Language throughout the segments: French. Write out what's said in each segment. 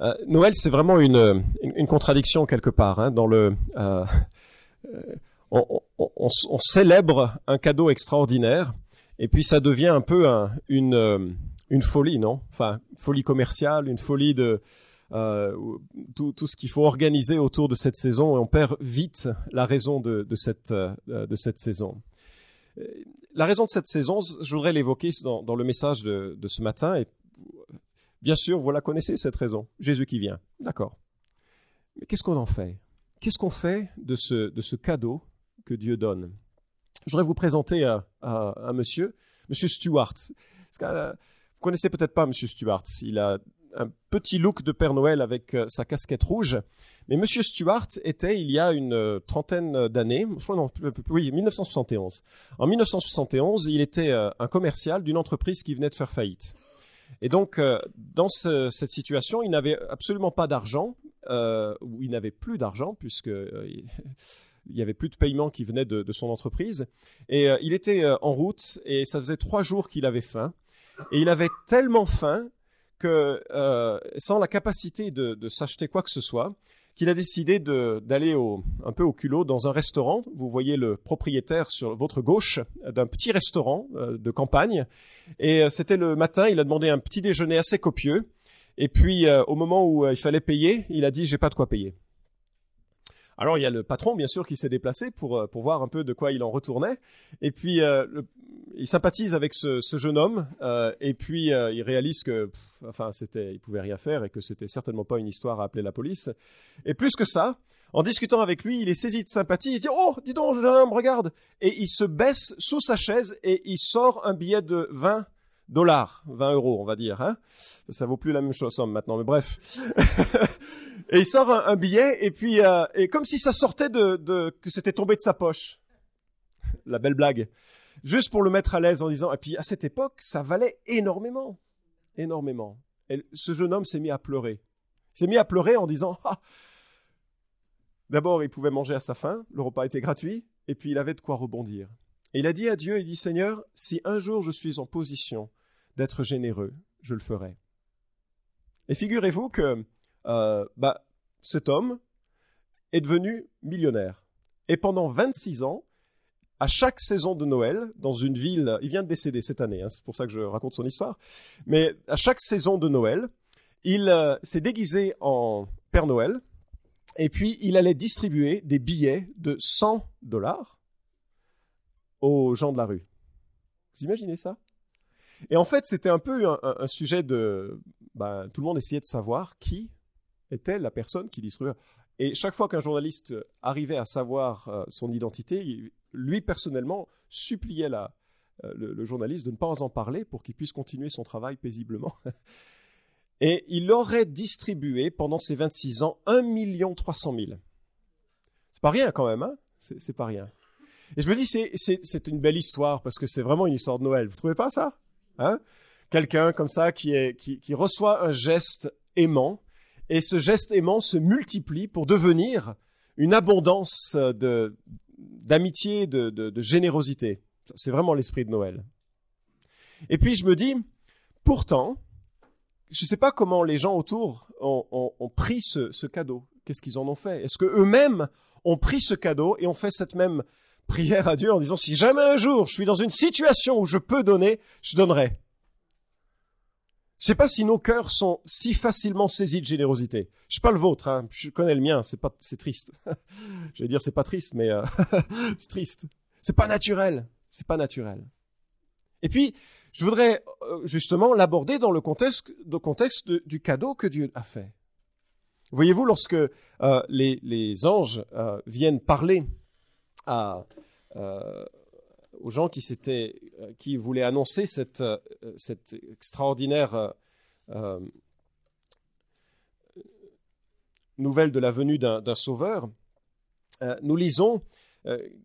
Euh, Noël, c'est vraiment une, une, contradiction quelque part. Hein, dans le, euh, on, on, célèbre un cadeau extraordinaire, et puis ça devient un peu un, une, une folie, non? Enfin, folie commerciale, une folie de euh, tout, tout, ce qu'il faut organiser autour de cette saison, et on perd vite la raison de, de cette, de cette saison. La raison de cette saison, je voudrais l'évoquer dans, dans, le message de, de ce matin, et Bien sûr, vous la connaissez, cette raison. Jésus qui vient. D'accord. Mais qu'est-ce qu'on en fait? Qu'est-ce qu'on fait de ce, de ce cadeau que Dieu donne? Je voudrais vous présenter un, monsieur, monsieur Stuart. Euh, vous connaissez peut-être pas monsieur Stuart. Il a un petit look de Père Noël avec euh, sa casquette rouge. Mais Monsieur Stuart était, il y a une euh, trentaine d'années, je crois non, oui, 1971. En 1971, il était un commercial d'une entreprise qui venait de faire faillite. Et donc, euh, dans ce, cette situation, il n'avait absolument pas d'argent, euh, ou il n'avait plus d'argent, puisque euh, il y avait plus de paiement qui venait de, son entreprise. Et il était en route, et ça faisait trois jours qu'il avait faim. Et il avait tellement faim que, sans la capacité de s'acheter quoi que ce soit, qu'il a décidé d'aller un peu au culot dans un restaurant. Vous voyez le propriétaire sur votre gauche d'un petit restaurant euh, de campagne. Et euh, c'était le matin, il a demandé un petit déjeuner assez copieux. Et puis, euh, au moment où il fallait payer, il a dit, j'ai pas de quoi payer. Alors il y a le patron bien sûr qui s'est déplacé pour pour voir un peu de quoi il en retournait et puis le, il sympathise avec ce, ce jeune homme euh, et puis euh, il réalise que, enfin, c'était, il pouvait rien faire et que c'était certainement pas une histoire à appeler la police. Et plus que ça, en discutant avec lui, il est saisi de sympathie. Il dit "Oh, dis donc, jeune homme, regarde!" Et il se baisse sous sa chaise et il sort un billet de 20 dollars, 20 euros, on va dire. Hein ça vaut plus la même chose somme maintenant, mais bref. et il sort un, billet et puis euh, et comme si ça sortait de, de que c'était tombé de sa poche. La belle blague juste pour le mettre à l'aise en disant, et puis à cette époque, ça valait énormément, énormément. Et ce jeune homme s'est mis à pleurer. S'est mis à pleurer en disant, ah, d'abord il pouvait manger à sa faim, le repas était gratuit, et puis il avait de quoi rebondir. Et il a dit à Dieu, il dit, Seigneur, si un jour je suis en position d'être généreux, je le ferai. Et figurez-vous que euh, bah, cet homme est devenu millionnaire. Et pendant 26 ans, à chaque saison de Noël, dans une ville, il vient de décéder cette année, hein, c'est pour ça que je raconte son histoire, mais à chaque saison de Noël, il euh, s'est déguisé en Père Noël, et puis il allait distribuer des billets de 100 dollars aux gens de la rue. Vous imaginez ça? Et en fait, c'était un peu un, sujet de... Ben, tout le monde essayait de savoir qui était la personne qui distribuait. Et chaque fois qu'un journaliste arrivait à savoir euh, son identité, lui personnellement suppliait euh, le, journaliste de ne pas en parler pour qu'il puisse continuer son travail paisiblement. Et il aurait distribué pendant ces 26 ans 1 million 300 000. C'est pas rien quand même, hein C'est pas rien. Et je me dis, c'est une belle histoire parce que c'est vraiment une histoire de Noël. Vous trouvez pas ça? Hein? Quelqu'un comme ça qui, reçoit un geste aimant et ce geste aimant se multiplie pour devenir une abondance d'amitié, de, générosité. C'est vraiment l'esprit de Noël. Et puis je me dis, pourtant, je ne sais pas comment les gens autour ont pris ce, ce cadeau. Qu'est-ce qu'ils en ont fait? Est-ce que eux-mêmes ont pris ce cadeau et ont fait cette même prière à Dieu en disant si jamais un jour je suis dans une situation où je peux donner, je donnerai. Je sais pas si nos cœurs sont si facilement saisis de générosité. Je sais pas le vôtre, hein. je connais le mien, c'est pas, c'est triste. Je vais dire c'est pas triste, mais euh, c'est triste. C'est pas naturel, c'est pas naturel. Et puis, je voudrais euh, justement l'aborder dans le contexte, du cadeau que Dieu a fait. Voyez-vous, lorsque euh, les, anges viennent parler à, aux gens euh, qui voulaient annoncer cette, euh, extraordinaire euh, nouvelle de la venue d'un sauveur, nous lisons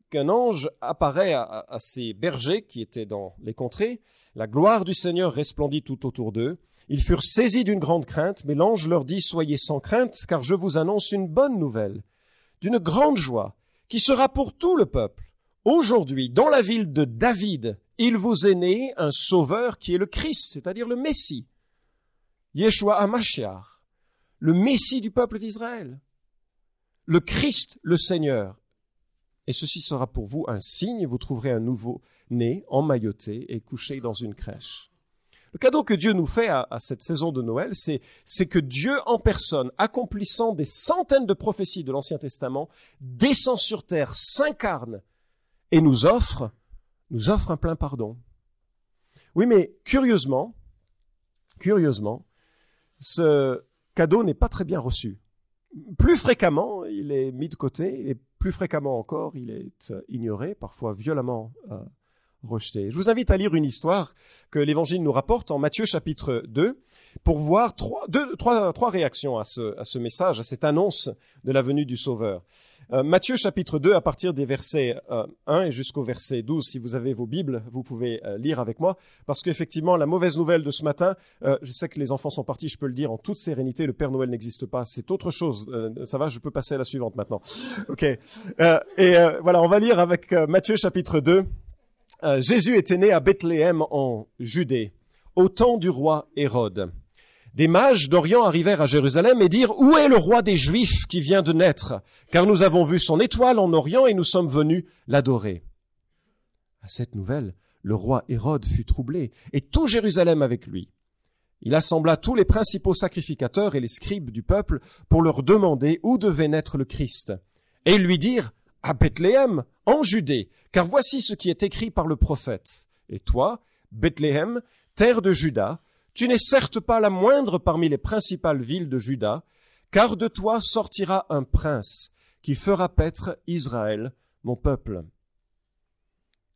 qu'un ange apparaît à, à, ces bergers qui étaient dans les contrées. La gloire du Seigneur resplendit tout autour d'eux. Ils furent saisis d'une grande crainte, mais l'ange leur dit, Soyez sans crainte, car je vous annonce une bonne nouvelle, d'une grande joie, qui sera pour tout le peuple. Aujourd'hui, dans la ville de David, il vous est né un sauveur qui est le Christ, c'est-à-dire le Messie, Yeshua HaMashiach. le Messie du peuple d'Israël, le Christ, le Seigneur. Et ceci sera pour vous un signe, vous trouverez un nouveau né emmailloté et couché dans une crèche. Le cadeau que Dieu nous fait à, cette saison de Noël, c'est que Dieu en personne, accomplissant des centaines de prophéties de l'Ancien Testament, descend sur terre, s'incarne et nous offre, nous offre un plein pardon. Oui, mais curieusement, curieusement, ce cadeau n'est pas très bien reçu. Plus fréquemment, il est mis de côté et plus fréquemment encore, il est ignoré, parfois violemment euh, rejeté. Je vous invite à lire une histoire que l'Évangile nous rapporte en Matthieu chapitre 2 pour voir trois, réactions à ce message, à cette annonce de la venue du Sauveur. Euh, Matthieu chapitre 2 à partir des versets 1 euh, et jusqu'au verset 12. Si vous avez vos Bibles, vous pouvez euh, lire avec moi. Parce qu'effectivement, la mauvaise nouvelle de ce matin, je sais que les enfants sont partis, je peux le dire en toute sérénité, le Père Noël n'existe pas. C'est autre chose. ça va, je peux passer à la suivante maintenant. Ok. et voilà, on va lire avec Matthieu chapitre 2. Jésus était né à Bethléem en Judée, au temps du roi Hérode. Des mages d'Orient arrivèrent à Jérusalem et dirent, Où est le roi des Juifs qui vient de naître? Car nous avons vu son étoile en Orient et nous sommes venus l'adorer. À cette nouvelle, le roi Hérode fut troublé, et tout Jérusalem avec lui. Il assembla tous les principaux sacrificateurs et les scribes du peuple pour leur demander où devait naître le Christ. Et ils lui dirent, à Bethléem, en Judée, car voici ce qui est écrit par le prophète. Et toi, Bethléem, terre de Juda, tu n'es certes pas la moindre parmi les principales villes de Juda, car de toi sortira un prince qui fera paître Israël, mon peuple.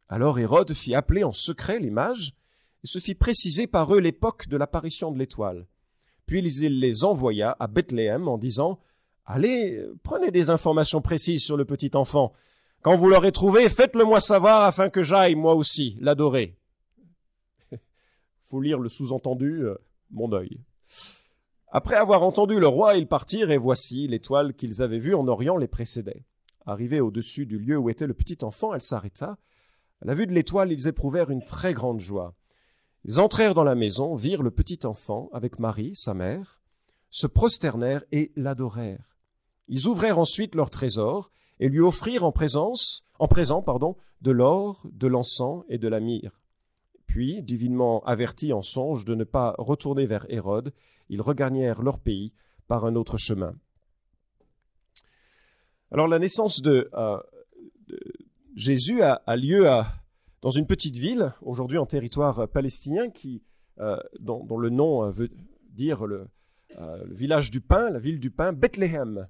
Alors Hérode fit appeler en secret les mages et se fit préciser par eux l'époque de l'apparition de l'étoile. Puis il les envoya à Bethléem en disant Allez, prenez des informations précises sur le petit enfant. Quand vous l'aurez trouvé, faites-le moi savoir afin que j'aille moi aussi l'adorer faut lire le sous-entendu, euh, mon œil. Après avoir entendu le roi, ils partirent, et voici l'étoile qu'ils avaient vue en Orient les précédait. Arrivée au-dessus du lieu où était le petit enfant, elle s'arrêta. À la vue de l'étoile, ils éprouvèrent une très grande joie. Ils entrèrent dans la maison, virent le petit enfant avec Marie, sa mère, se prosternèrent et l'adorèrent. Ils ouvrèrent ensuite leur trésor et lui offrirent en présence, en présent, pardon, de l'or, de l'encens et de la myrrhe. Puis, divinement avertis en songe de ne pas retourner vers Hérode, ils regagnèrent leur pays par un autre chemin. Alors la naissance de, euh, Jésus a, lieu dans une petite ville, aujourd'hui en territoire palestinien, qui, euh, dont, le nom euh, veut dire le, le, village du pain, la ville du pain, Bethléem.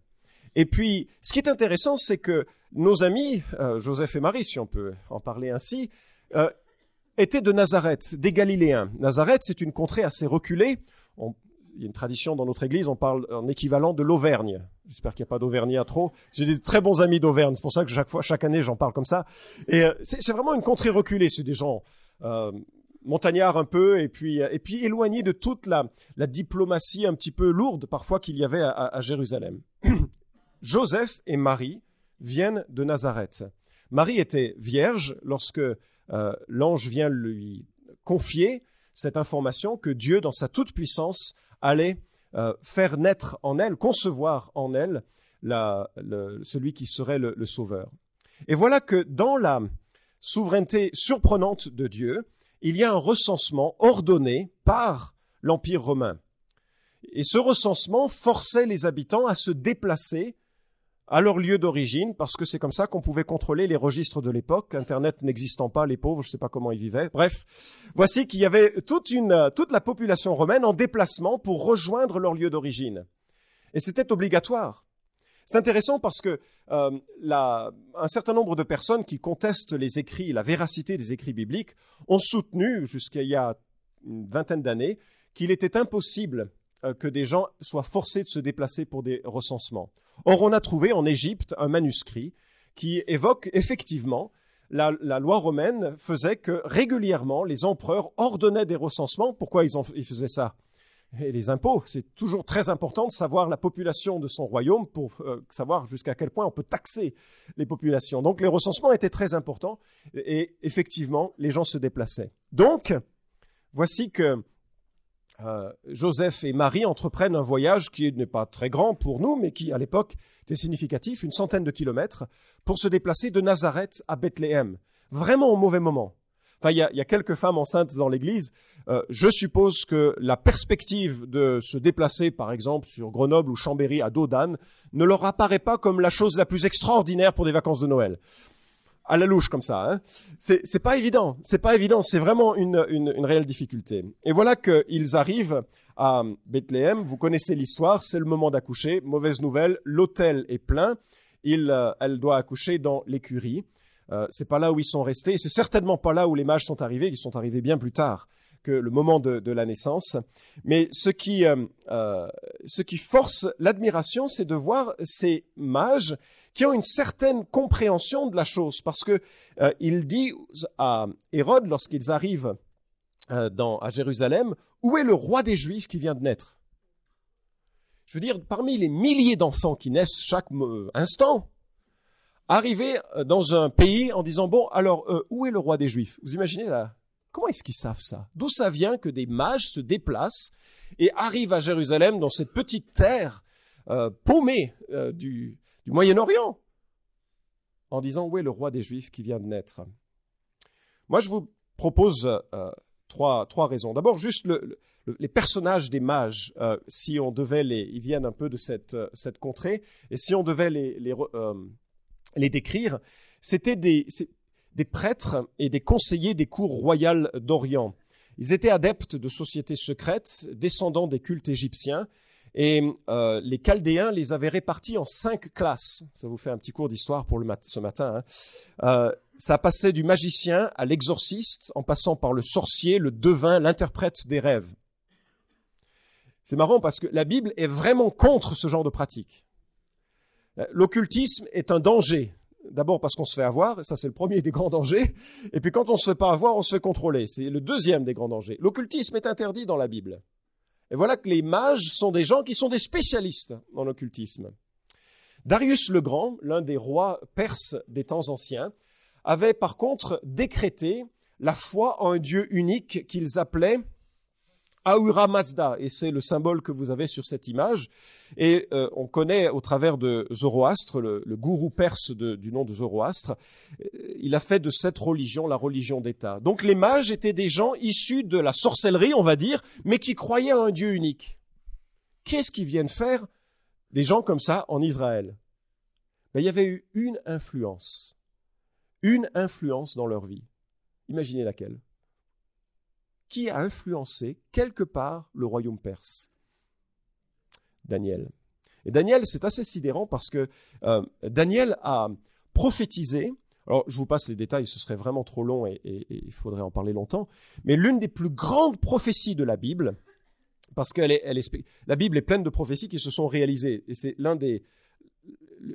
Et puis, ce qui est intéressant, c'est que nos amis, Joseph et Marie, si on peut en parler ainsi, étaient de Nazareth, des Galiléens. Nazareth, c'est une contrée assez reculée. il y a une tradition dans notre église, on parle en équivalent de l'Auvergne. J'espère qu'il n'y a pas d'Auvergnat trop. J'ai des très bons amis d'Auvergne, c'est pour ça que chaque fois, chaque année, j'en parle comme ça. Et euh, c'est vraiment une contrée reculée. C'est des gens euh, montagnards un peu, et puis et puis éloignés de toute la, la diplomatie un petit peu lourde parfois qu'il y avait à Jérusalem. Joseph et Marie viennent de Nazareth. Marie était vierge lorsque euh, l'ange vient lui confier cette information que Dieu, dans sa toute-puissance, allait euh, faire naître en elle, concevoir en elle celui qui serait le, Sauveur. Et voilà que dans la souveraineté surprenante de Dieu, il y a un recensement ordonné par l'Empire romain. Et ce recensement forçait les habitants à se déplacer à leur lieu d'origine, parce que c'est comme ça qu'on pouvait contrôler les registres de l'époque, Internet n'existant pas, les pauvres, je ne sais pas comment ils vivaient. Bref, voici qu'il y avait toute, une, toute la population romaine en déplacement pour rejoindre leur lieu d'origine. Et c'était obligatoire. C'est intéressant parce que euh, un certain nombre de personnes qui contestent les écrits, la véracité des écrits bibliques, ont soutenu, jusqu'à il y a une vingtaine d'années, qu'il était impossible euh, que des gens soient forcés de se déplacer pour des recensements. Or, on a trouvé en Égypte un manuscrit qui évoque effectivement la, loi romaine faisait que régulièrement les empereurs ordonnaient des recensements. Pourquoi ils, faisaient ça? Et les impôts, c'est toujours très important de savoir la population de son royaume pour euh, savoir jusqu'à quel point on peut taxer les populations. Donc les recensements étaient très importants et effectivement les gens se déplaçaient. Donc voici que euh, Joseph et Marie entreprennent un voyage qui n'est pas très grand pour nous, mais qui à l'époque était significatif, une centaine de kilomètres, pour se déplacer de Nazareth à Bethléem, vraiment au mauvais moment. Enfin, il y a, quelques femmes enceintes dans l'Église. Euh, je suppose que la perspective de se déplacer, par exemple, sur Grenoble ou Chambéry à dos ne leur apparaît pas comme la chose la plus extraordinaire pour des vacances de Noël à la louche comme ça. Hein. C'est pas évident, c'est pas évident, c'est vraiment une, une, une, réelle difficulté. Et voilà qu'ils arrivent à Bethléem. Vous connaissez l'histoire, c'est le moment d'accoucher. Mauvaise nouvelle, l'hôtel est plein. Il, euh, elle doit accoucher dans l'écurie. Euh, c'est pas là où ils sont restés. C'est certainement pas là où les mages sont arrivés. Ils sont arrivés bien plus tard que le moment de, de la naissance. Mais ce qui, euh ce qui force l'admiration, c'est de voir ces mages qui ont une certaine compréhension de la chose, parce que euh, il dit à Hérode lorsqu'ils arrivent euh, à Jérusalem, où est le roi des Juifs qui vient de naître? Je veux dire, parmi les milliers d'enfants qui naissent chaque euh, instant, arriver dans un pays en disant bon, alors où est le roi des Juifs? Vous imaginez là Comment est-ce qu'ils savent ça? D'où ça vient que des mages se déplacent et arrivent à Jérusalem dans cette petite terre paumée du, du Moyen-Orient, en disant où est le roi des Juifs qui vient de naître? Moi, je vous propose euh, trois, trois raisons. D'abord, juste le, les personnages des mages, euh, si on devait les, ils viennent un peu de cette, euh, cette contrée, et si on devait les, les, les décrire, c'était des, des prêtres et des conseillers des cours royales d'Orient. Ils étaient adeptes de sociétés secrètes, descendants des cultes égyptiens, et euh, les Chaldéens les avaient répartis en cinq classes. Ça vous fait un petit cours d'histoire pour ce matin. Hein. Euh, ça passait du magicien à l'exorciste, en passant par le sorcier, le devin, l'interprète des rêves. C'est marrant parce que la Bible est vraiment contre ce genre de pratique. Euh, l'occultisme est un danger. D'abord parce qu'on se fait avoir, ça c'est le premier des grands dangers. Et puis quand on se fait pas avoir, on se fait contrôler. C'est le deuxième des grands dangers. L'occultisme est interdit dans la Bible. Et voilà que les mages sont des gens qui sont des spécialistes en occultisme. Darius le Grand, l'un des rois perses des temps anciens, avait par contre décrété la foi en un Dieu unique qu'ils appelaient Ahura Mazda, et c'est le symbole que vous avez sur cette image. Et euh, on connaît au travers de Zoroastre, le, gourou perse du nom de Zoroastre, euh, il a fait de cette religion la religion d'État. Donc les mages étaient des gens issus de la sorcellerie, on va dire, mais qui croyaient à un Dieu unique. Qu'est-ce qu'ils viennent faire des gens comme ça en Israël? Ben, Il y avait eu une influence, une influence dans leur vie. Imaginez laquelle? Qui a influencé quelque part le royaume perse Daniel. Et Daniel, c'est assez sidérant parce que euh, Daniel a prophétisé. Alors, je vous passe les détails, ce serait vraiment trop long et, il faudrait en parler longtemps. Mais l'une des plus grandes prophéties de la Bible, parce que la Bible est pleine de prophéties qui se sont réalisées, et c'est l'un des,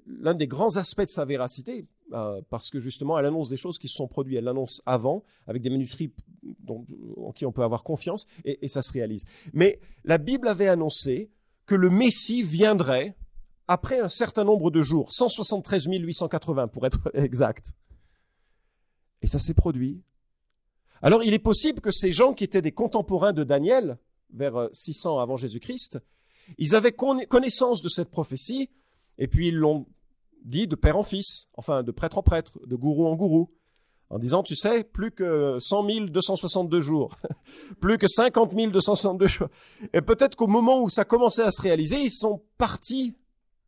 l'un des grands aspects de sa véracité, euh, parce que justement, elle annonce des choses qui se sont produites. Elle l'annonce avant, avec des manuscrits en qui on peut avoir confiance, et, ça se réalise. Mais la Bible avait annoncé que le Messie viendrait après un certain nombre de jours, 173 880 pour être exact. Et ça s'est produit. Alors il est possible que ces gens qui étaient des contemporains de Daniel, vers 600 euh, avant Jésus-Christ, ils avaient connaissance de cette prophétie, et puis ils l'ont dit de père en fils, enfin de prêtre en prêtre, de gourou en gourou, en disant, tu sais, plus que 100 262 jours, plus que 50 262 jours. Et peut-être qu'au moment où ça commençait à se réaliser, ils sont partis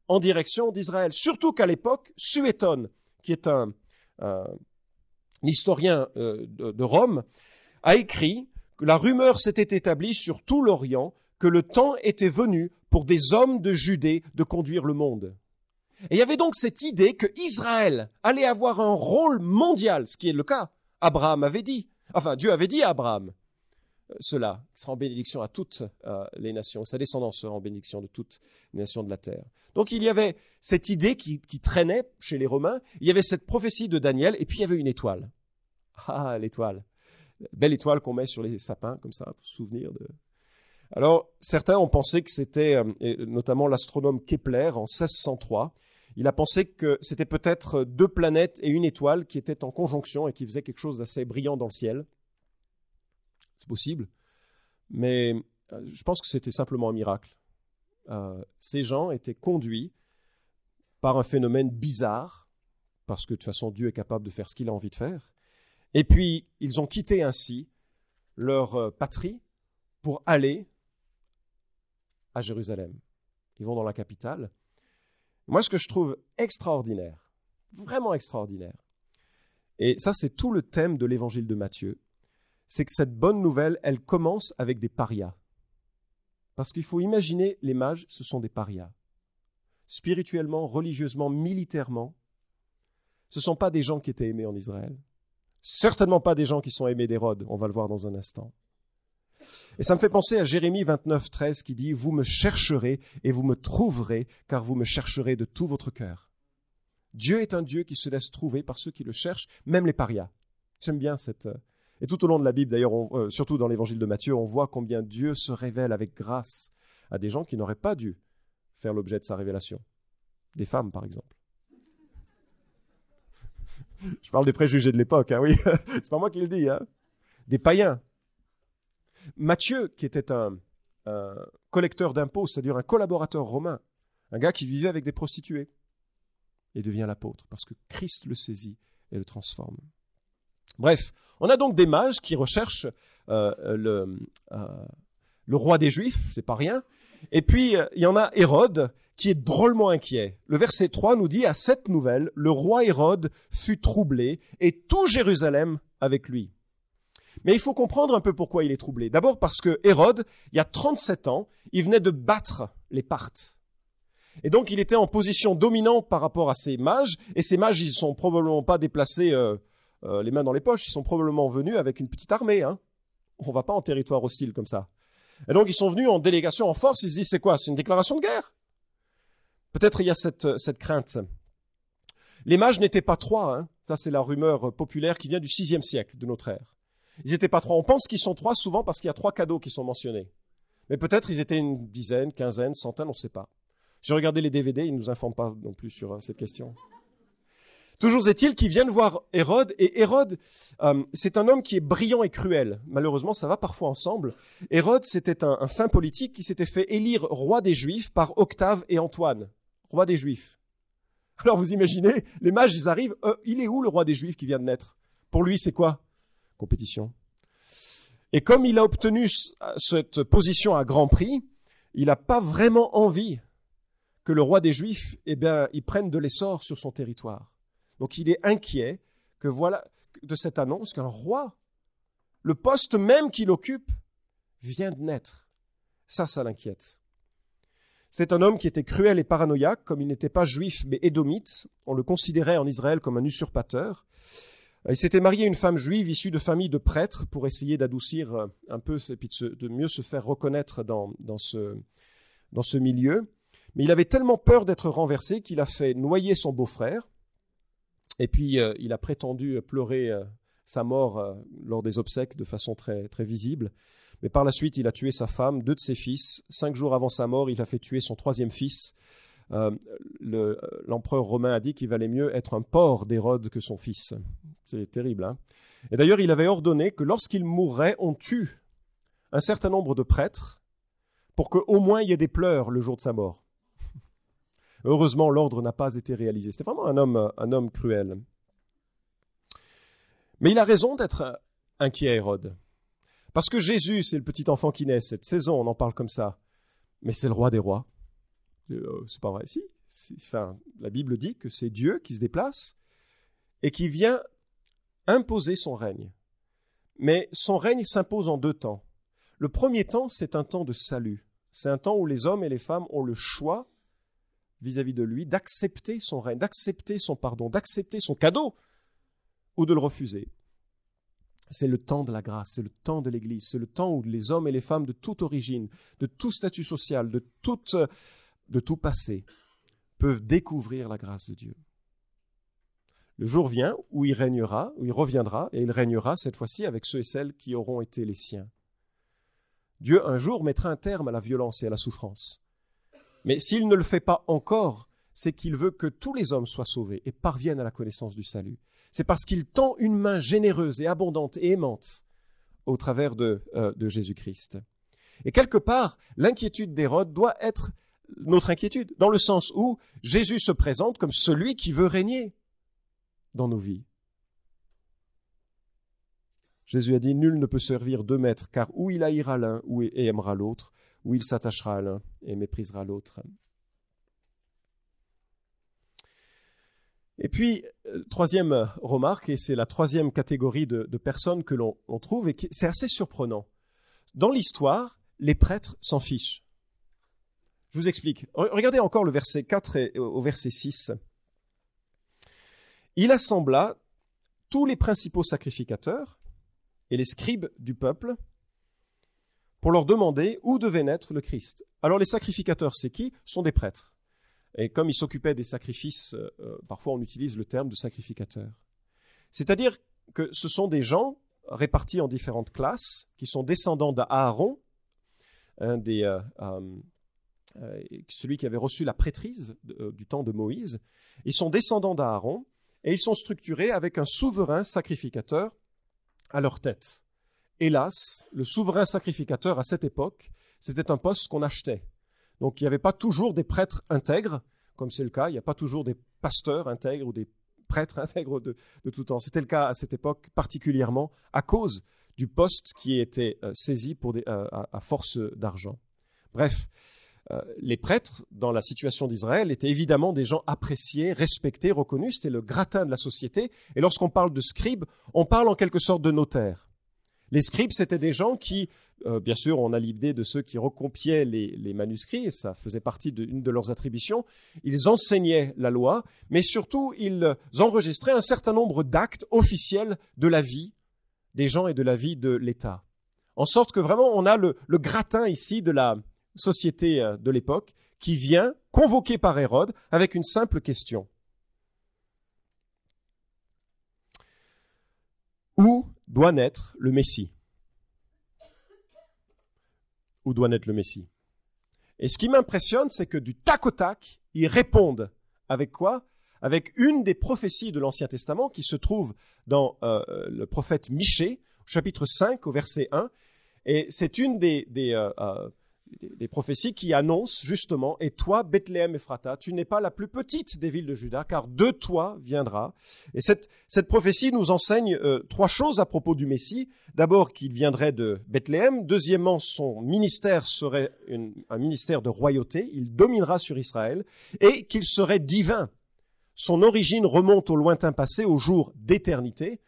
en direction d'Israël. Surtout qu'à l'époque, Suétone, qui est un, historien euh, de Rome, a écrit que la rumeur s'était établie sur tout l'Orient que le temps était venu pour des hommes de Judée de conduire le monde. Et il y avait donc cette idée que Israël allait avoir un rôle mondial, ce qui est le cas. Abraham avait dit, enfin Dieu avait dit à Abraham euh, cela, sera en bénédiction à toutes euh, les nations, sa descendance sera en bénédiction de toutes les nations de la terre. Donc il y avait cette idée qui, traînait chez les Romains, il y avait cette prophétie de Daniel, et puis il y avait une étoile. Ah, l'étoile. Belle étoile qu'on met sur les sapins, comme ça, pour se souvenir de, alors, certains ont pensé que c'était, euh, notamment l'astronome Kepler en 1603, il a pensé que c'était peut-être deux planètes et une étoile qui étaient en conjonction et qui faisaient quelque chose d'assez brillant dans le ciel. C'est possible. Mais je pense que c'était simplement un miracle. Euh, ces gens étaient conduits par un phénomène bizarre, parce que de toute façon Dieu est capable de faire ce qu'il a envie de faire. Et puis ils ont quitté ainsi leur euh, patrie pour aller à Jérusalem. Ils vont dans la capitale. Moi, ce que je trouve extraordinaire, vraiment extraordinaire, et ça c'est tout le thème de l'évangile de Matthieu, c'est que cette bonne nouvelle, elle commence avec des parias. Parce qu'il faut imaginer, les mages, ce sont des parias. Spirituellement, religieusement, militairement, ce ne sont pas des gens qui étaient aimés en Israël. Certainement pas des gens qui sont aimés d'Hérode, on va le voir dans un instant. Et ça me fait penser à Jérémie 29, 13 qui dit, Vous me chercherez et vous me trouverez, car vous me chercherez de tout votre cœur. Dieu est un Dieu qui se laisse trouver par ceux qui le cherchent, même les parias. J'aime bien cette, et tout au long de la Bible, d'ailleurs, euh, surtout dans l'évangile de Matthieu, on voit combien Dieu se révèle avec grâce à des gens qui n'auraient pas dû faire l'objet de sa révélation. Des femmes, par exemple. Je parle des préjugés de l'époque, hein, oui. C'est pas moi qui le dis, hein. Des païens. Matthieu, qui était un, collecteur d'impôts, c'est-à-dire un collaborateur romain, un gars qui vivait avec des prostituées, et devient l'apôtre, parce que Christ le saisit et le transforme. Bref, on a donc des mages qui recherchent euh, le, euh, le roi des Juifs, c'est pas rien. Et puis, euh, il y en a Hérode qui est drôlement inquiet. Le verset 3 nous dit, à cette nouvelle, le roi Hérode fut troublé et tout Jérusalem avec lui. Mais il faut comprendre un peu pourquoi il est troublé. D'abord parce que Hérode, il y a 37 ans, il venait de battre les Parthes. Et donc il était en position dominante par rapport à ces mages, et ces mages, ils sont probablement pas déplacés euh, euh, les mains dans les poches. Ils sont probablement venus avec une petite armée. Hein. On va pas en territoire hostile comme ça. Et donc ils sont venus en délégation, en force. Ils se disent c'est quoi? C'est une déclaration de guerre? Peut-être il y a cette, cette crainte. Les mages n'étaient pas trois. Hein. Ça c'est la rumeur populaire qui vient du sixième siècle de notre ère. Ils n'étaient pas trois. On pense qu'ils sont trois souvent parce qu'il y a trois cadeaux qui sont mentionnés. Mais peut-être ils étaient une dizaine, quinzaine, centaine, on ne sait pas. J'ai regardé les DVD, ils ne nous informent pas non plus sur euh, cette question. Toujours est-il qu'ils viennent voir Hérode, et Hérode, euh, c'est un homme qui est brillant et cruel. Malheureusement, ça va parfois ensemble. Hérode, c'était un, un fin politique qui s'était fait élire roi des Juifs par Octave et Antoine, roi des Juifs. Alors vous imaginez, les mages, ils arrivent, euh, il est où le roi des Juifs qui vient de naître? Pour lui, c'est quoi? Et comme il a obtenu cette position à grand prix, il n'a pas vraiment envie que le roi des Juifs, eh bien, il prenne de l'essor sur son territoire. Donc il est inquiet que voilà de cette annonce qu'un roi, le poste même qu'il occupe, vient de naître. Ça, ça l'inquiète. C'est un homme qui était cruel et paranoïaque, comme il n'était pas juif mais édomite. On le considérait en Israël comme un usurpateur. Il s'était marié à une femme juive issue de famille de prêtres pour essayer d'adoucir euh, un peu et puis de, de, mieux se faire reconnaître dans, dans, ce, dans ce milieu. Mais il avait tellement peur d'être renversé qu'il a fait noyer son beau-frère et puis, euh, il a prétendu pleurer euh, sa mort euh, lors des obsèques de façon très, très visible. Mais par la suite, il a tué sa femme, deux de ses fils. Cinq jours avant sa mort, il a fait tuer son troisième fils. L'empereur romain a dit qu'il valait mieux être un porc d'Hérode que son fils. C'est terrible. Hein Et d'ailleurs, il avait ordonné que lorsqu'il mourrait, on tue un certain nombre de prêtres pour qu'au moins il y ait des pleurs le jour de sa mort. Heureusement, l'ordre n'a pas été réalisé. C'était vraiment un homme, un homme cruel. Mais il a raison d'être inquiet, Hérode. Parce que Jésus, c'est le petit enfant qui naît. Cette saison, on en parle comme ça. Mais c'est le roi des rois. Euh, c'est pas vrai. Si. La Bible dit que c'est Dieu qui se déplace et qui vient imposer son règne. Mais son règne s'impose en deux temps. Le premier temps, c'est un temps de salut. C'est un temps où les hommes et les femmes ont le choix vis-à-vis de lui, d'accepter son règne, d'accepter son pardon, d'accepter son cadeau, ou de le refuser. C'est le temps de la grâce, c'est le temps de l'Église, c'est le temps où les hommes et les femmes de toute origine, de tout statut social, de, de tout passé, peuvent découvrir la grâce de Dieu. Le jour vient où il régnera, où il reviendra, et il régnera cette fois-ci avec ceux et celles qui auront été les siens. Dieu un jour mettra un terme à la violence et à la souffrance. Mais s'il ne le fait pas encore, c'est qu'il veut que tous les hommes soient sauvés et parviennent à la connaissance du salut. C'est parce qu'il tend une main généreuse et abondante et aimante au travers de, euh, de Jésus-Christ. Et quelque part, l'inquiétude d'Hérode doit être notre inquiétude, dans le sens où Jésus se présente comme celui qui veut régner dans nos vies. Jésus a dit, Nul ne peut servir deux maîtres, car ou il haïra l'un et aimera l'autre, ou il s'attachera à l'un et méprisera l'autre. Et puis, euh, troisième remarque, et c'est la troisième catégorie de, personnes que l'on trouve, et c'est assez surprenant. Dans l'histoire, les prêtres s'en fichent. Je vous explique. Regardez encore le verset 4 et au verset 6. Il assembla tous les principaux sacrificateurs et les scribes du peuple pour leur demander où devait naître le Christ. Alors les sacrificateurs, c'est qui? Sont des prêtres. Et comme ils s'occupaient des sacrifices, euh, euh, parfois on utilise le terme de sacrificateur. C'est-à-dire que ce sont des gens répartis en différentes classes, qui sont descendants d'Aaron, un des, euh, celui qui avait reçu la prêtrise du temps de Moïse. Ils sont descendants d'Aaron et ils sont structurés avec un souverain sacrificateur à leur tête. Hélas, le souverain sacrificateur à cette époque, c'était un poste qu'on achetait. Donc il n'y avait pas toujours des prêtres intègres, comme c'est le cas, il n'y a pas toujours des pasteurs intègres ou des prêtres intègres de, tout temps. C'était le cas à cette époque particulièrement à cause du poste qui était euh, saisi euh, à, force d'argent. Bref, euh, les prêtres, dans la situation d'Israël, étaient évidemment des gens appréciés, respectés, reconnus. C'était le gratin de la société. Et lorsqu'on parle de scribes, on parle en quelque sorte de notaires. Les scribes, c'était des gens qui, euh, bien sûr, on a l'idée de ceux qui recompiaient les, manuscrits, et ça faisait partie d'une de, leurs attributions. Ils enseignaient la loi, mais surtout, ils enregistraient un certain nombre d'actes officiels de la vie des gens et de la vie de l'État. En sorte que vraiment, on a le gratin ici de la, société euh, de l'époque, qui vient, convoqué par Hérode, avec une simple question. Où doit naître le Messie? Où doit naître le Messie? Et ce qui m'impressionne, c'est que du tac au tac, ils répondent avec quoi? Avec une des prophéties de l'Ancien Testament qui se trouve dans euh, le prophète Michée, chapitre 5, au verset 1. Et c'est une des, euh, des, prophéties qui annoncent justement, et toi, Bethléem Ephrata, tu n'es pas la plus petite des villes de Juda, car de toi viendra. Et cette, prophétie nous enseigne euh, trois choses à propos du Messie. D'abord, qu'il viendrait de Bethléem. Deuxièmement, son ministère serait un ministère de royauté. Il dominera sur Israël. Et qu'il serait divin. Son origine remonte au lointain passé, au jour d'éternité.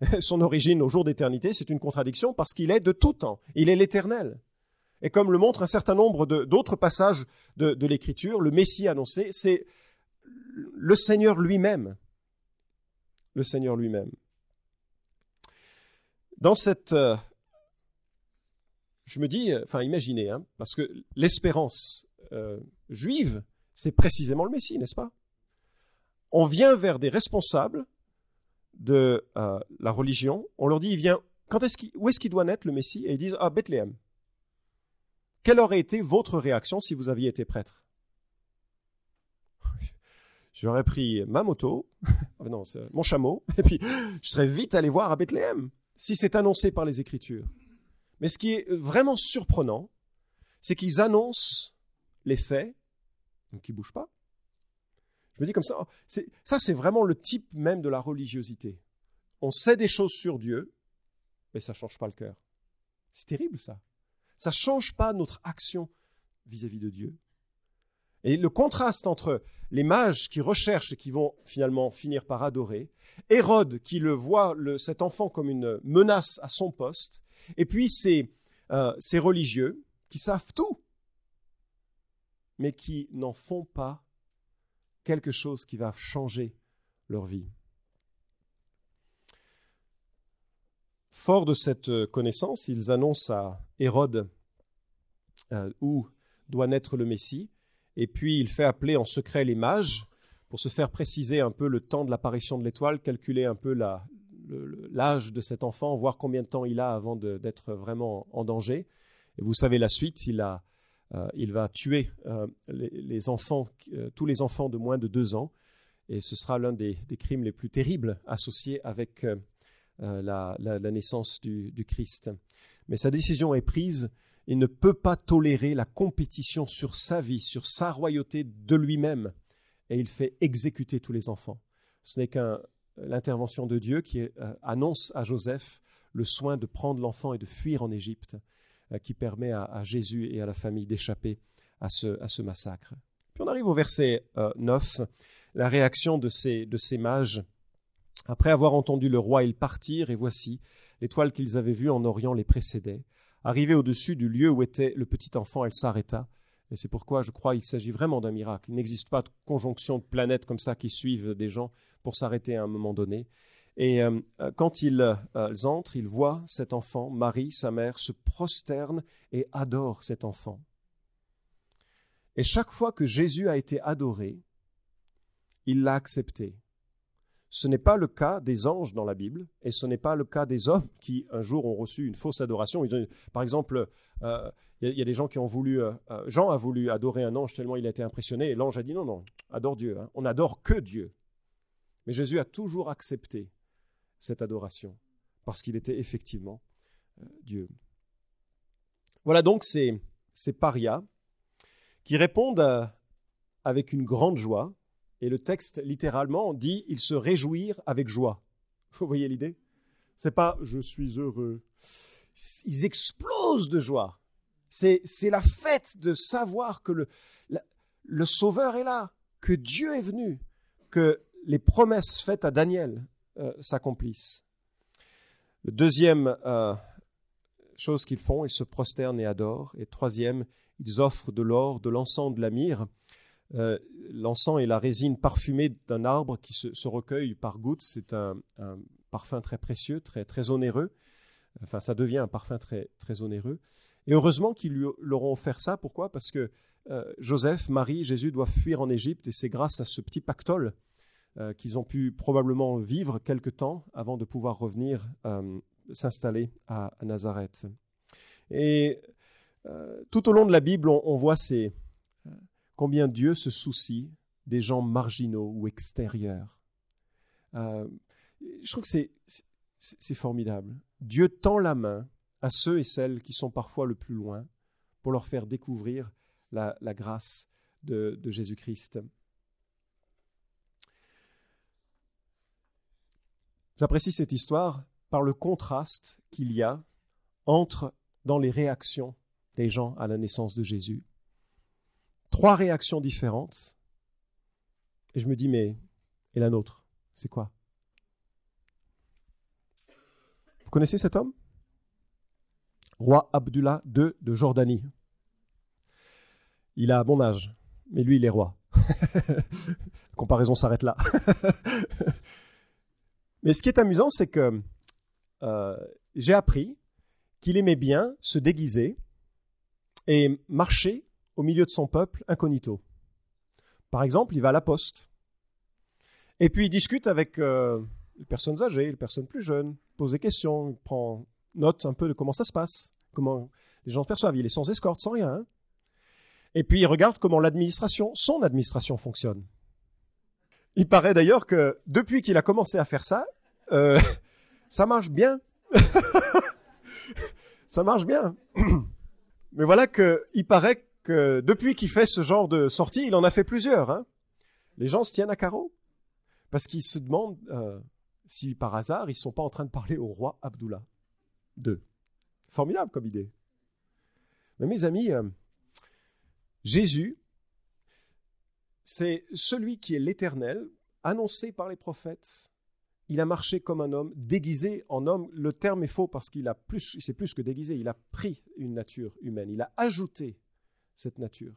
Son origine au jour d'éternité, c'est une contradiction parce qu'il est de tout temps. Il est l'éternel. Et comme le montre un certain nombre d'autres passages de, l'Écriture, le Messie annoncé, c'est le Seigneur lui-même. Le Seigneur lui-même. Dans cette... Euh, je me dis, enfin imaginez, hein, parce que l'espérance euh, juive, c'est précisément le Messie, n'est-ce pas? On vient vers des responsables de euh, la religion, on leur dit, il vient, quand est-ce où est-ce qu'il doit naître le Messie? Et ils disent, ah, Bethléem. Quelle aurait été votre réaction si vous aviez été prêtre? J'aurais pris ma moto, non, mon chameau, et puis je serais vite allé voir à Bethléem, si c'est annoncé par les Écritures. Mais ce qui est vraiment surprenant, c'est qu'ils annoncent les faits, donc ils ne bougent pas. Je me dis comme ça, ça c'est vraiment le type même de la religiosité. On sait des choses sur Dieu, mais ça ne change pas le cœur. C'est terrible ça. Ça ne change pas notre action vis-à-vis de Dieu. Et le contraste entre les mages qui recherchent et qui vont finalement finir par adorer, Hérode qui le voit, cet enfant, comme une menace à son poste, et puis ces, euh, ces religieux qui savent tout, mais qui n'en font pas quelque chose qui va changer leur vie. Fort de cette connaissance, ils annoncent à Hérode euh, où doit naître le Messie, et puis il fait appeler en secret les mages pour se faire préciser un peu le temps de l'apparition de l'étoile, calculer un peu l'âge de cet enfant, voir combien de temps il a avant d'être vraiment en danger. Et vous savez la suite, il, euh, va tuer euh, tous les enfants de moins de deux ans, et ce sera l'un des, crimes les plus terribles associés avec la, naissance du, Christ. Mais sa décision est prise il ne peut pas tolérer la compétition sur sa vie, sur sa royauté de lui-même, et il fait exécuter tous les enfants. Ce n'est qu'un l'intervention de Dieu qui euh, annonce à Joseph le soin de prendre l'enfant et de fuir en Égypte, euh, qui permet à, Jésus et à la famille d'échapper à ce, massacre. Puis on arrive au verset 9, euh, la réaction de ces, de ces mages. Après avoir entendu le roi, ils partirent, et voici, l'étoile qu'ils avaient vue en Orient les précédait. Arrivée au-dessus du lieu où était le petit enfant, elle s'arrêta. Et c'est pourquoi je crois qu'il s'agit vraiment d'un miracle. Il n'existe pas de conjonction de planètes comme ça qui suivent des gens pour s'arrêter à un moment donné. Et euh, quand ils, euh, ils, entrent, ils voient cet enfant, Marie, sa mère, se prosterne et adore cet enfant. Et chaque fois que Jésus a été adoré, il l'a accepté. Ce n'est pas le cas des anges dans la Bible, et ce n'est pas le cas des hommes qui un jour ont reçu une fausse adoration. Par exemple, euh, il y, a des gens qui ont voulu, euh, euh, Jean a voulu adorer un ange tellement il a été impressionné, et l'ange a dit non, non, adore Dieu. Hein. On n'adore que Dieu. Mais Jésus a toujours accepté cette adoration, parce qu'il était effectivement Dieu. Voilà donc ces, ces parias qui répondent avec une grande joie et le texte, littéralement, dit ils se réjouirent avec joie. Vous voyez l'idée? C'est pas je suis heureux. Ils explosent de joie. C'est, c'est la fête de savoir que le, le Sauveur est là, que Dieu est venu, que les promesses faites à Daniel euh, s'accomplissent. Le deuxième euh, chose qu'ils font, ils se prosternent et adorent. Et troisième, ils offrent de l'or, de l'encens, de la myrrhe. Euh, l'encens est la résine parfumée d'un arbre qui se, recueille par gouttes. C'est un, parfum très précieux, très, très onéreux. Enfin, ça devient un parfum très, très onéreux. Et heureusement qu'ils lui leur ont offert ça. Pourquoi? Parce que euh, Joseph, Marie, Jésus doivent fuir en Égypte et c'est grâce à ce petit pactole euh, qu'ils ont pu probablement vivre quelque temps avant de pouvoir revenir s'installer à, Nazareth. Et tout au long de la Bible, on voit ces, combien Dieu se soucie des gens marginaux ou extérieurs. Euh, je trouve que c'est formidable. Dieu tend la main à ceux et celles qui sont parfois le plus loin pour leur faire découvrir la, grâce de, de Jésus-Christ. J'apprécie cette histoire par le contraste qu'il y a entre dans les réactions des gens à la naissance de Jésus trois réactions différentes. Et je me dis, mais, et la nôtre, c'est quoi? Vous connaissez cet homme? Roi Abdullah II de Jordanie. Il a bon âge, mais lui, il est roi. La comparaison s'arrête là. mais ce qui est amusant, c'est que euh, j'ai appris qu'il aimait bien se déguiser et marcher au milieu de son peuple incognito. Par exemple, il va à la poste. Et puis il discute avec euh, les personnes âgées, les personnes plus jeunes, pose des questions, il prend note un peu de comment ça se passe, comment les gens se perçoivent. Il est sans escorte, sans rien. Hein. Et puis il regarde comment l'administration, son administration fonctionne. Il paraît d'ailleurs que depuis qu'il a commencé à faire ça, euh, ça marche bien. ça marche bien. Mais voilà qu'il paraît que depuis qu'il fait ce genre de sortie, il en a fait plusieurs. Hein. Les gens se tiennent à carreau parce qu'ils se demandent euh, si par hasard ils sont pas en train de parler au roi Abdullah II. Formidable comme idée. Mais mes amis, euh, Jésus, c'est celui qui est l'Éternel, annoncé par les prophètes. Il a marché comme un homme, déguisé en homme. Le terme est faux parce qu'il a plus, c'est plus que déguisé. Il a pris une nature humaine. Il a ajouté cette nature.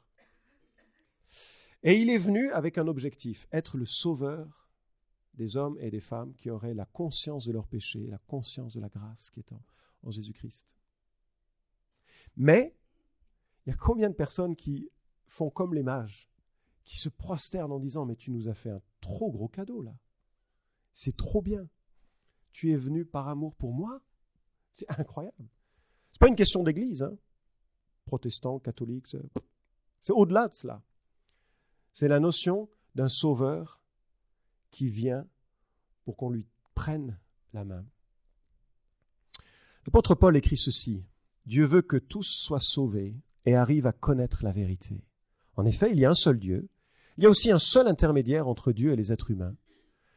Et il est venu avec un objectif, être le sauveur des hommes et des femmes qui auraient la conscience de leur péché, la conscience de la grâce qui est en, Jésus-Christ. Mais il y a combien de personnes qui font comme les mages, qui se prosternent en disant Mais tu nous as fait un trop gros cadeau là. C'est trop bien. Tu es venu par amour pour moi. C'est incroyable. C'est pas une question d'église. Hein protestants, catholiques. C'est au-delà de cela. C'est la notion d'un sauveur qui vient pour qu'on lui prenne la main. L'apôtre Paul écrit ceci Dieu veut que tous soient sauvés et arrivent à connaître la vérité. En effet, il y a un seul Dieu. Il y a aussi un seul intermédiaire entre Dieu et les êtres humains.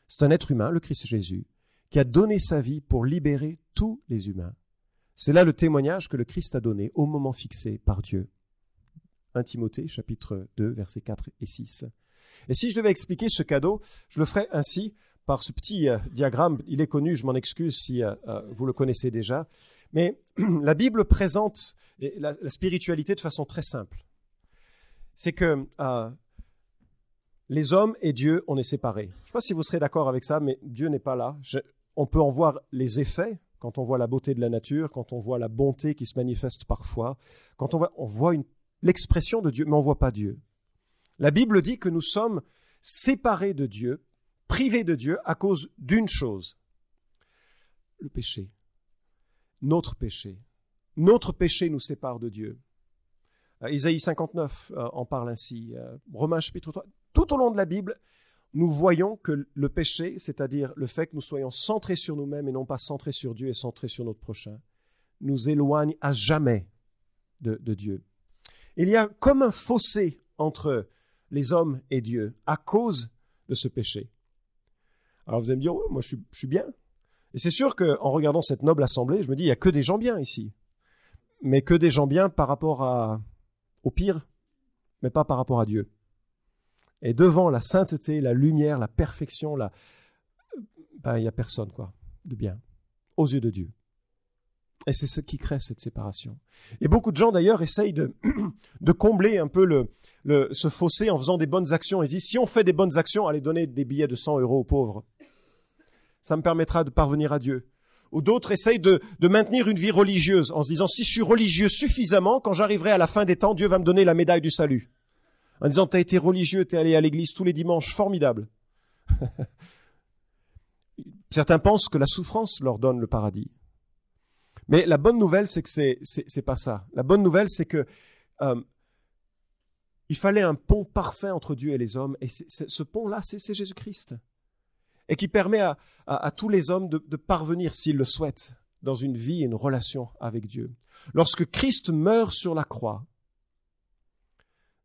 C'est un être humain, le Christ Jésus, qui a donné sa vie pour libérer tous les humains. C'est là le témoignage que le Christ a donné au moment fixé par Dieu. 1 Timothée chapitre 2 versets 4 et 6. Et si je devais expliquer ce cadeau, je le ferais ainsi par ce petit euh, diagramme. Il est connu, je m'en excuse si euh, euh, vous le connaissez déjà. Mais la Bible présente la, spiritualité de façon très simple. C'est que les hommes et Dieu, on est séparés. Je ne sais pas si vous serez d'accord avec ça, mais Dieu n'est pas là. on peut en voir les effets quand on voit la beauté de la nature, quand on voit la bonté qui se manifeste parfois, quand on voit, on voit l'expression de Dieu, mais on ne voit pas Dieu. La Bible dit que nous sommes séparés de Dieu, privés de Dieu à cause d'une chose, le péché. Notre péché. Notre péché nous sépare de Dieu. Euh, Isaïe 59 euh, en parle ainsi. Euh, Romains chapitre 3. Tout au long de la Bible, nous voyons que le péché, c'est-à-dire le fait que nous soyons centrés sur nous-mêmes et non pas centrés sur Dieu et centrés sur notre prochain, nous éloigne à jamais de, Dieu. Il y a comme un fossé entre les hommes et Dieu à cause de ce péché. Alors vous allez me dire, moi je suis, bien. Et c'est sûr qu'en regardant cette noble assemblée, je me dis, il n'y a que des gens bien ici. Mais que des gens bien par rapport au pire, mais pas par rapport à Dieu. Et devant la sainteté, la lumière, la perfection, la... ben, il n'y a personne, quoi, de bien, aux yeux de Dieu. Et c'est ce qui crée cette séparation. Et beaucoup de gens, d'ailleurs, essayent de, de combler un peu le, le, ce fossé en faisant des bonnes actions. Ils disent, si on fait des bonnes actions, allez donner des billets de 100 euros aux pauvres. Ça me permettra de parvenir à Dieu. Ou d'autres essayent de, de maintenir une vie religieuse en se disant, si je suis religieux suffisamment, quand j'arriverai à la fin des temps, Dieu va me donner la médaille du salut en disant t'as été religieux, t'es allé à l'église tous les dimanches, formidable. Certains pensent que la souffrance leur donne le paradis. Mais la bonne nouvelle, c'est que c'est, c'est, pas ça. La bonne nouvelle, c'est que euh, il fallait un pont parfait entre Dieu et les hommes, et ce pont-là, c'est, Jésus-Christ, et qui permet à, à, tous les hommes de, de parvenir, s'ils le souhaitent, dans une vie et une relation avec Dieu. Lorsque Christ meurt sur la croix,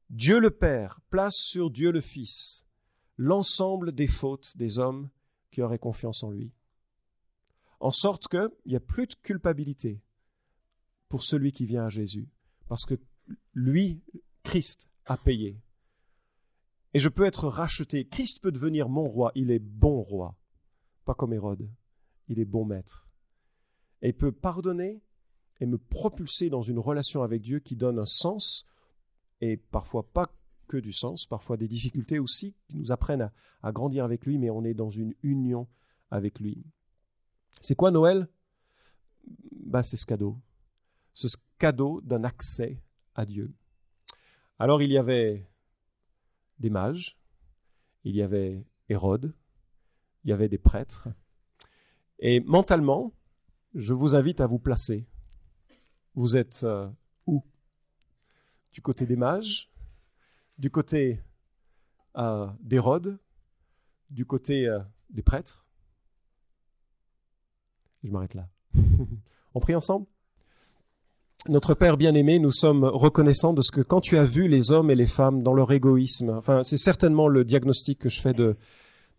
Dieu le Père place sur Dieu le Fils l'ensemble des fautes des hommes qui auraient confiance en lui. En sorte qu'il n'y a plus de culpabilité pour celui qui vient à Jésus, parce que lui, Christ, a payé. Et je peux être racheté. Christ peut devenir mon roi. Il est bon roi, pas comme Hérode. Il est bon maître. Et il peut pardonner et me propulser dans une relation avec Dieu qui donne un sens et parfois pas que du sens, parfois des difficultés aussi qui nous apprennent à, grandir avec lui, mais on est dans une union avec lui. C'est quoi Noël? Bah, C'est ce cadeau. Ce cadeau d'un accès à Dieu. Alors il y avait des mages, il y avait Hérode, il y avait des prêtres. Et mentalement, je vous invite à vous placer. Vous êtes euh, du côté des mages, du côté euh, d'Hérode, du côté euh, des prêtres. Je m'arrête là. On prie ensemble Notre Père bien-aimé, nous sommes reconnaissants de ce que quand tu as vu les hommes et les femmes dans leur égoïsme, enfin c'est certainement le diagnostic que je fais de,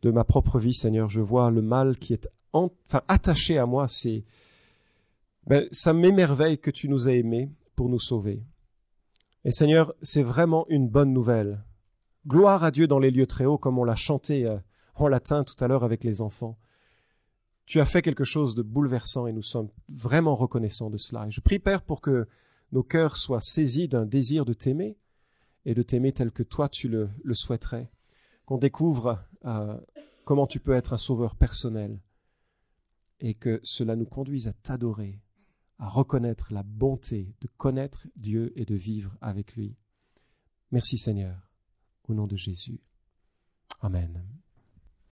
ma propre vie, Seigneur, je vois le mal qui est enfin, attaché à moi, c'est... Ben, ça m'émerveille que tu nous aies aimés pour nous sauver. Et Seigneur, c'est vraiment une bonne nouvelle. Gloire à Dieu dans les lieux très hauts, comme on l'a chanté euh, en latin tout à l'heure avec les enfants. Tu as fait quelque chose de bouleversant et nous sommes vraiment reconnaissants de cela. Et je prie, Père, pour que nos cœurs soient saisis d'un désir de t'aimer et de t'aimer tel que toi tu le, souhaiterais. Qu'on découvre euh, comment tu peux être un sauveur personnel et que cela nous conduise à t'adorer à reconnaître la bonté de connaître Dieu et de vivre avec lui. Merci Seigneur, au nom de Jésus. Amen.